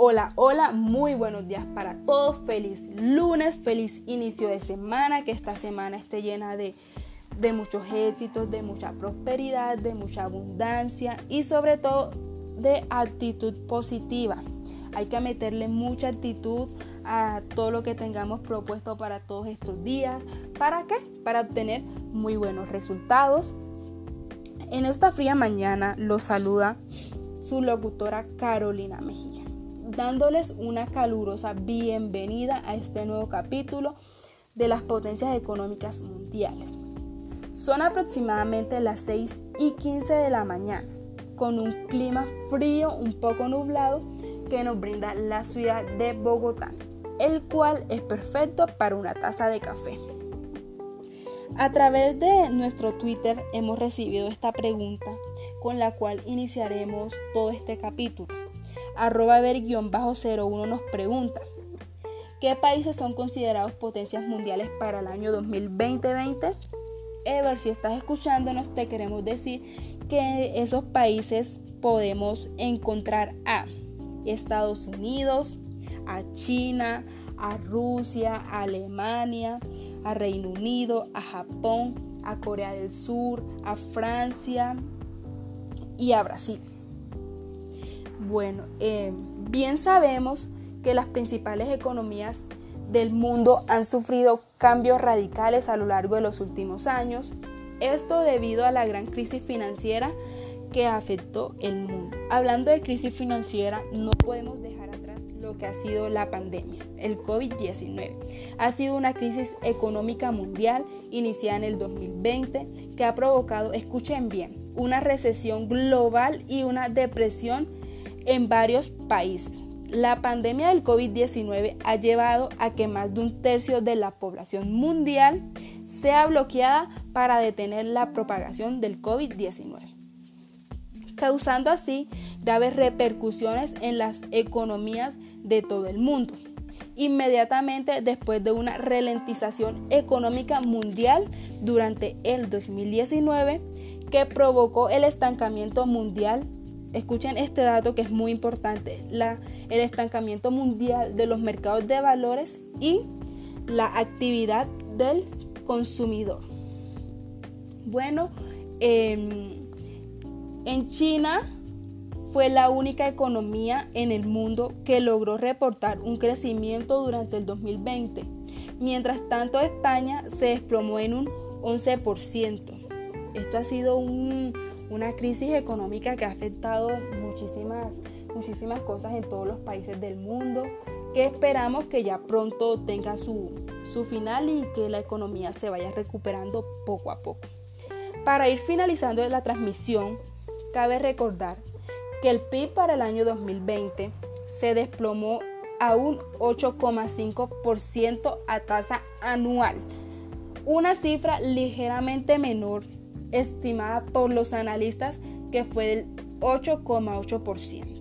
Hola, hola, muy buenos días para todos. Feliz lunes, feliz inicio de semana. Que esta semana esté llena de, de muchos éxitos, de mucha prosperidad, de mucha abundancia y sobre todo de actitud positiva. Hay que meterle mucha actitud a todo lo que tengamos propuesto para todos estos días. ¿Para qué? Para obtener muy buenos resultados. En esta fría mañana los saluda su locutora Carolina Mejía dándoles una calurosa bienvenida a este nuevo capítulo de las potencias económicas mundiales. Son aproximadamente las 6 y 15 de la mañana, con un clima frío un poco nublado que nos brinda la ciudad de Bogotá, el cual es perfecto para una taza de café. A través de nuestro Twitter hemos recibido esta pregunta con la cual iniciaremos todo este capítulo arroba ver-01 nos pregunta, ¿qué países son considerados potencias mundiales para el año 2020? Ever, si estás escuchándonos, te queremos decir que esos países podemos encontrar a Estados Unidos, a China, a Rusia, a Alemania, a Reino Unido, a Japón, a Corea del Sur, a Francia y a Brasil. Bueno, eh, bien sabemos que las principales economías del mundo han sufrido cambios radicales a lo largo de los últimos años. Esto debido a la gran crisis financiera que afectó el mundo. Hablando de crisis financiera, no podemos dejar atrás lo que ha sido la pandemia, el COVID-19. Ha sido una crisis económica mundial iniciada en el 2020 que ha provocado, escuchen bien, una recesión global y una depresión en varios países. La pandemia del COVID-19 ha llevado a que más de un tercio de la población mundial sea bloqueada para detener la propagación del COVID-19, causando así graves repercusiones en las economías de todo el mundo. Inmediatamente después de una ralentización económica mundial durante el 2019 que provocó el estancamiento mundial Escuchen este dato que es muy importante, el estancamiento mundial de los mercados de valores y la actividad del consumidor. Bueno, em, en China fue la única economía en el mundo que logró reportar un crecimiento durante el 2020. Mientras tanto, España se desplomó en un 11%. Esto ha sido un, una crisis económica que ha afectado muchísimas, muchísimas cosas en todos los países del mundo, que esperamos que ya pronto tenga su, su final y que la economía se vaya recuperando poco a poco. Para ir finalizando la transmisión, cabe recordar que el PIB para el año 2020 se desplomó a un 8,5% a tasa anual, una cifra ligeramente menor estimada por los analistas que fue del 8,8%.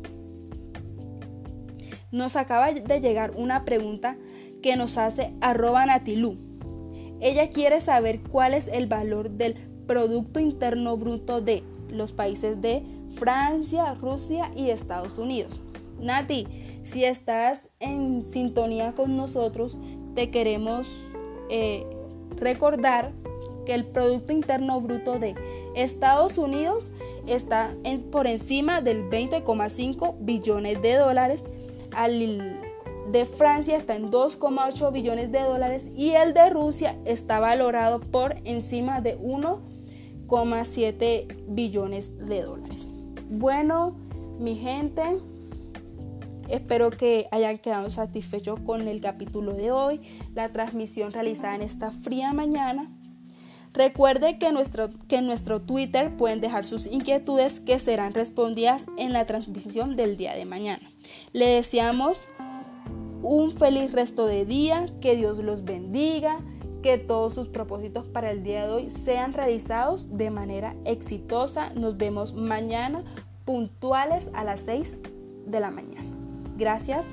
Nos acaba de llegar una pregunta que nos hace arroba Natilú. Ella quiere saber cuál es el valor del Producto Interno Bruto de los países de Francia, Rusia y Estados Unidos. Nati, si estás en sintonía con nosotros, te queremos eh, recordar que el Producto Interno Bruto de Estados Unidos está por encima del 20,5 billones de dólares, al de Francia está en 2,8 billones de dólares y el de Rusia está valorado por encima de 1,7 billones de dólares. Bueno, mi gente, espero que hayan quedado satisfechos con el capítulo de hoy, la transmisión realizada en esta fría mañana. Recuerde que, nuestro, que en nuestro Twitter pueden dejar sus inquietudes que serán respondidas en la transmisión del día de mañana. Le deseamos un feliz resto de día, que Dios los bendiga, que todos sus propósitos para el día de hoy sean realizados de manera exitosa. Nos vemos mañana puntuales a las 6 de la mañana. Gracias